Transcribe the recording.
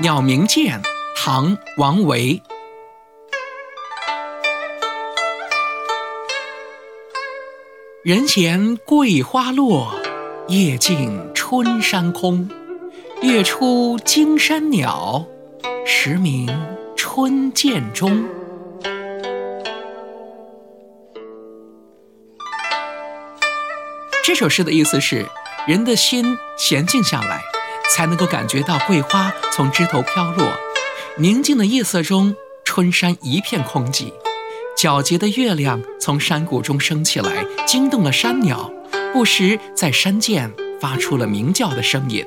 鸟鸣涧，唐·王维。人闲桂花落，夜静春山空。月出惊山鸟，时鸣春涧中。这首诗的意思是，人的心闲静下来，才能够感觉到桂花从枝头飘落，宁静的夜色中，春山一片空寂。皎洁的月亮从山谷中升起来，惊动了山鸟，不时在山涧发出了鸣叫的声音。